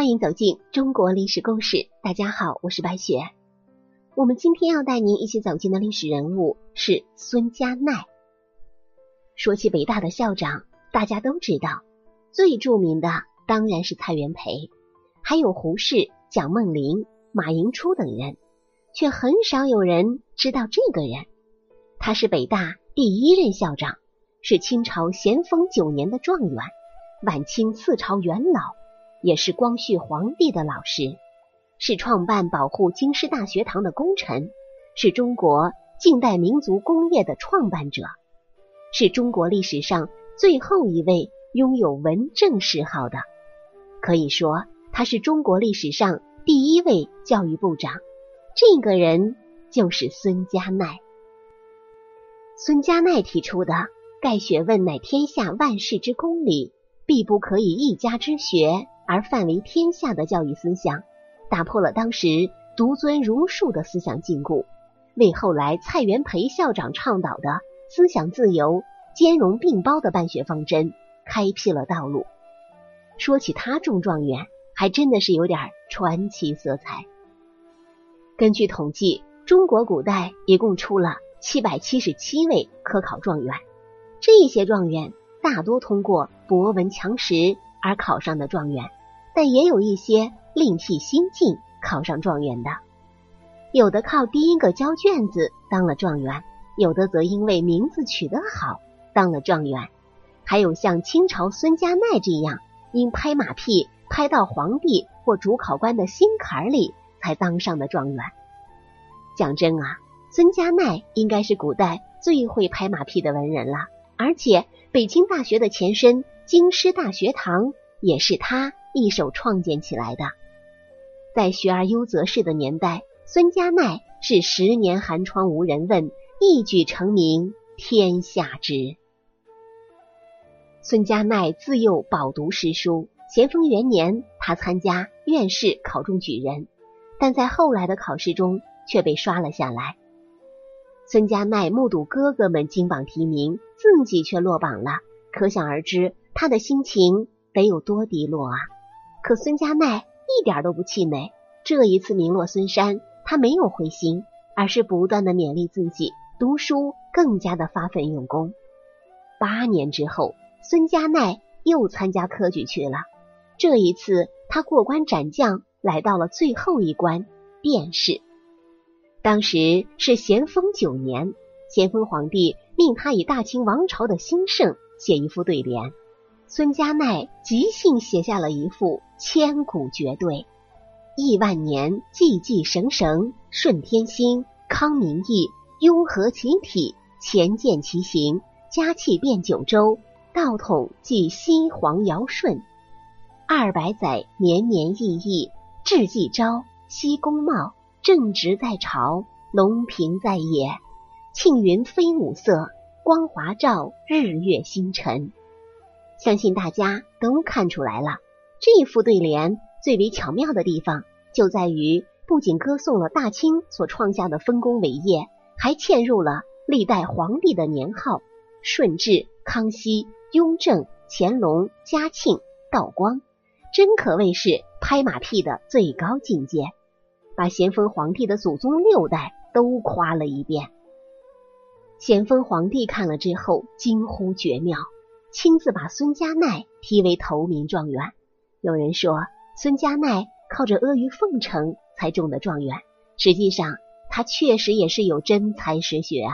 欢迎走进中国历史故事。大家好，我是白雪。我们今天要带您一起走进的历史人物是孙家鼐。说起北大的校长，大家都知道，最著名的当然是蔡元培，还有胡适、蒋梦麟、马寅初等人，却很少有人知道这个人。他是北大第一任校长，是清朝咸丰九年的状元，晚清四朝元老，也是光绪皇帝的老师，是创办保护京师大学堂的功臣，是中国近代民族工业的创办者，是中国历史上最后一位拥有文政谥号的。可以说，他是中国历史上第一位教育部长。这个人就是孙家鼐。孙家鼐提出的“盖学问乃天下万事之公理，必不可以一家之学而范为天下”的教育思想，打破了当时独尊儒术的思想禁锢，为后来蔡元培校长倡导的思想自由、兼容并包的办学方针开辟了道路。说起他中状元，还真的是有点传奇色彩。根据统计，中国古代一共出了。七百七十七位科考状元，这些状元大多通过博闻强识而考上的状元，但也有一些另辟新径考上状元的。有的靠第一个交卷子当了状元，有的则因为名字取得好当了状元，还有像清朝孙家鼐这样，因拍马屁拍到皇帝或主考官的心坎儿里才当上的状元。讲真啊。孙家鼐应该是古代最会拍马屁的文人了，而且北京大学的前身京师大学堂也是他一手创建起来的。在学而优则仕的年代，孙家奈是十年寒窗无人问，一举成名天下知。孙家奈自幼饱读诗书，咸丰元年他参加院试考中举人，但在后来的考试中却被刷了下来。孙家奈目睹哥哥们金榜题名，自己却落榜了，可想而知他的心情得有多低落啊！可孙家奈一点都不气馁，这一次名落孙山，他没有灰心，而是不断的勉励自己读书，更加的发奋用功。八年之后，孙家奈又参加科举去了，这一次他过关斩将，来到了最后一关殿试。当时是咸丰九年，咸丰皇帝命他以大清王朝的兴盛写一副对联。孙家奈即兴写下了一副千古绝对：“亿万年，寂寂绳绳，顺天心，康民意，雍和其体，乾见其行，嘉气遍九州，道统继西皇尧舜。二百载，年年异义，志既昭，西宫茂。”正直在朝，龙平在野，庆云飞五色，光华照日月星辰。相信大家都看出来了，这副对联最为巧妙的地方就在于，不仅歌颂了大清所创下的丰功伟业，还嵌入了历代皇帝的年号：顺治、康熙、雍正、乾隆、嘉庆、道光，真可谓是拍马屁的最高境界。把咸丰皇帝的祖宗六代都夸了一遍。咸丰皇帝看了之后惊呼绝妙，亲自把孙家鼐提为头名状元。有人说孙家鼐靠着阿谀奉承才中的状元，实际上他确实也是有真才实学啊。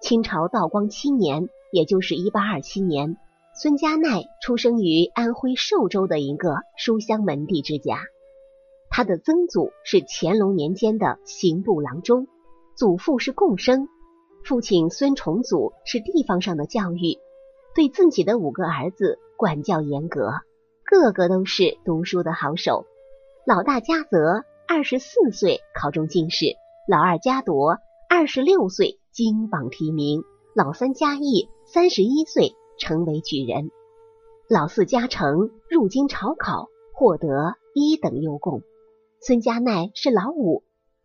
清朝道光七年，也就是一八二七年，孙家鼐出生于安徽寿州的一个书香门第之家。他的曾祖是乾隆年间的刑部郎中，祖父是贡生，父亲孙重祖是地方上的教育，对自己的五个儿子管教严格，个个都是读书的好手。老大嘉泽二十四岁考中进士，老二嘉铎二十六岁金榜题名，老三嘉义三十一岁成为举人，老四嘉诚入京朝考，获得一等优贡。孙家奈是老五，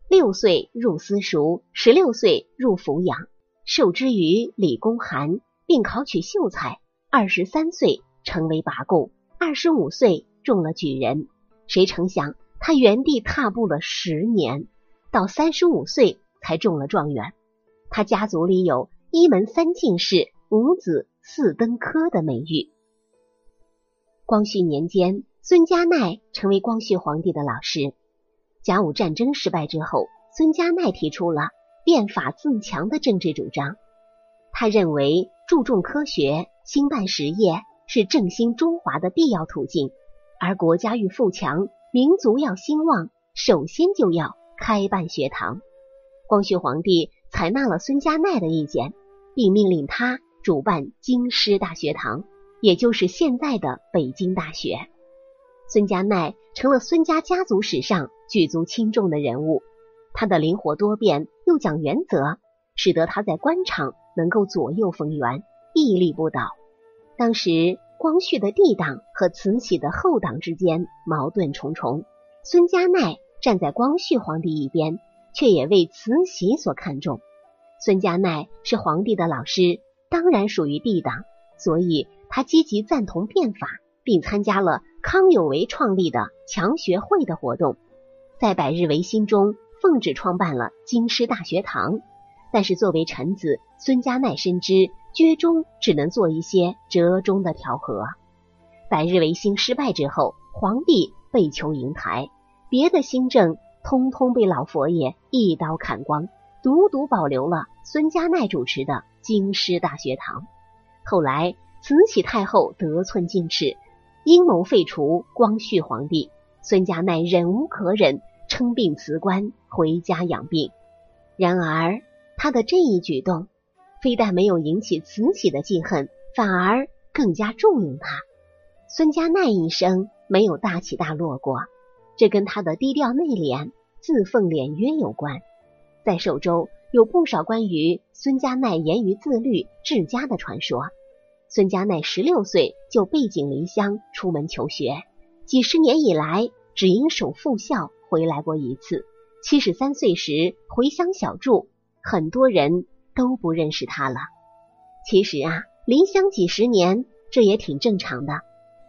六岁入私塾，十六岁入抚养，受之于李公函，并考取秀才。二十三岁成为拔贡，二十五岁中了举人。谁成想，他原地踏步了十年，到三十五岁才中了状元。他家族里有一门三进士、五子四登科的美誉。光绪年间，孙家鼐成为光绪皇帝的老师。甲午战争失败之后，孙家鼐提出了变法自强的政治主张。他认为注重科学、兴办实业是振兴中华的必要途径，而国家欲富强、民族要兴旺，首先就要开办学堂。光绪皇帝采纳了孙家鼐的意见，并命令他主办京师大学堂。也就是现在的北京大学，孙家鼐成了孙家家族史上举足轻重的人物。他的灵活多变又讲原则，使得他在官场能够左右逢源，屹立不倒。当时光绪的帝党和慈禧的后党之间矛盾重重，孙家鼐站在光绪皇帝一边，却也为慈禧所看重。孙家鼐是皇帝的老师，当然属于帝党，所以。他积极赞同变法，并参加了康有为创立的强学会的活动，在百日维新中奉旨创办了京师大学堂。但是作为臣子，孙家鼐深知居中只能做一些折中的调和。百日维新失败之后，皇帝被囚瀛台，别的新政通通被老佛爷一刀砍光，独独保留了孙家鼐主持的京师大学堂。后来。慈禧太后得寸进尺，阴谋废除光绪皇帝。孙家鼐忍无可忍，称病辞官，回家养病。然而，他的这一举动非但没有引起慈禧的记恨，反而更加重用他。孙家鼐一生没有大起大落过，这跟他的低调内敛、自奉廉约有关。在寿州有不少关于孙家鼐严于自律、治家的传说。孙家鼐十六岁就背井离乡出门求学，几十年以来只因守父孝回来过一次。七十三岁时回乡小住，很多人都不认识他了。其实啊，离乡几十年这也挺正常的。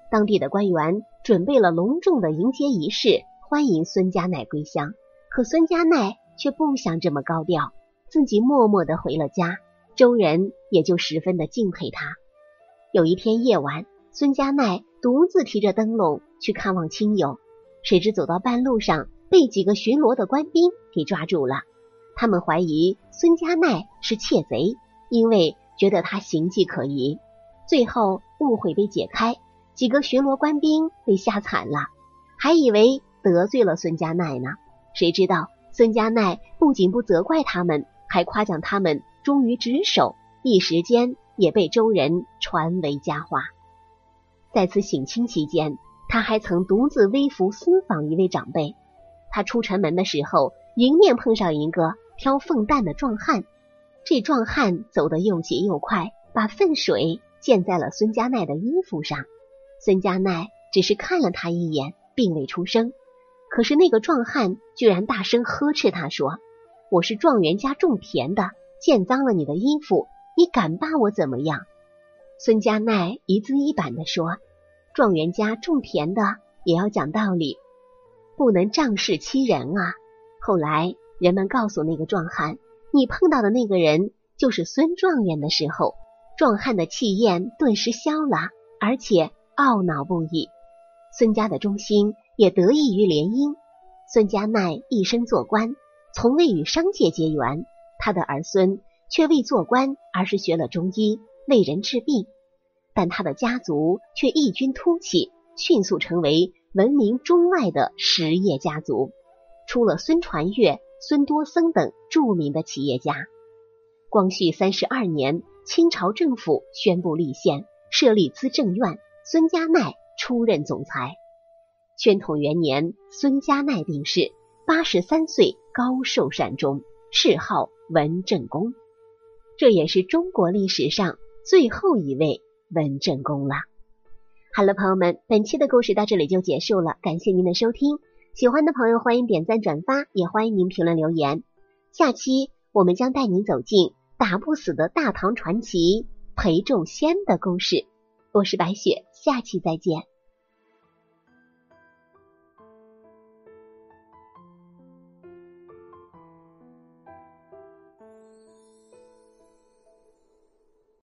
当地的官员准备了隆重的迎接仪式，欢迎孙家奈归乡。可孙家奈却不想这么高调，自己默默的回了家，周人也就十分的敬佩他。有一天夜晚，孙家奈独自提着灯笼去看望亲友，谁知走到半路上，被几个巡逻的官兵给抓住了。他们怀疑孙家奈是窃贼，因为觉得他行迹可疑。最后误会被解开，几个巡逻官兵被吓惨了，还以为得罪了孙家奈呢。谁知道孙家奈不仅不责怪他们，还夸奖他们忠于职守，一时间。也被周人传为佳话。在此省亲期间，他还曾独自微服私访一位长辈。他出城门的时候，迎面碰上一个挑粪担的壮汉。这壮汉走得又急又快，把粪水溅在了孙家奈的衣服上。孙家奈只是看了他一眼，并未出声。可是那个壮汉居然大声呵斥他说：“我是状元家种田的，溅脏了你的衣服。”你敢把我怎么样？孙家奈一字一板的说：“状元家种田的也要讲道理，不能仗势欺人啊！”后来人们告诉那个壮汉：“你碰到的那个人就是孙状元的时候，壮汉的气焰顿时消了，而且懊恼不已。孙家的忠心也得益于联姻。孙家鼐一生做官，从未与商界结缘，他的儿孙。”却未做官，而是学了中医，为人治病。但他的家族却异军突起，迅速成为闻名中外的实业家族，出了孙传月、孙多僧等著名的企业家。光绪三十二年，清朝政府宣布立宪，设立资政院，孙家鼐出任总裁。宣统元年，孙家鼐病逝，八十三岁，高寿善终，谥号文正公。这也是中国历史上最后一位文正公了。好了，朋友们，本期的故事到这里就结束了，感谢您的收听。喜欢的朋友欢迎点赞转发，也欢迎您评论留言。下期我们将带您走进打不死的大唐传奇裴仲仙的故事。我是白雪，下期再见。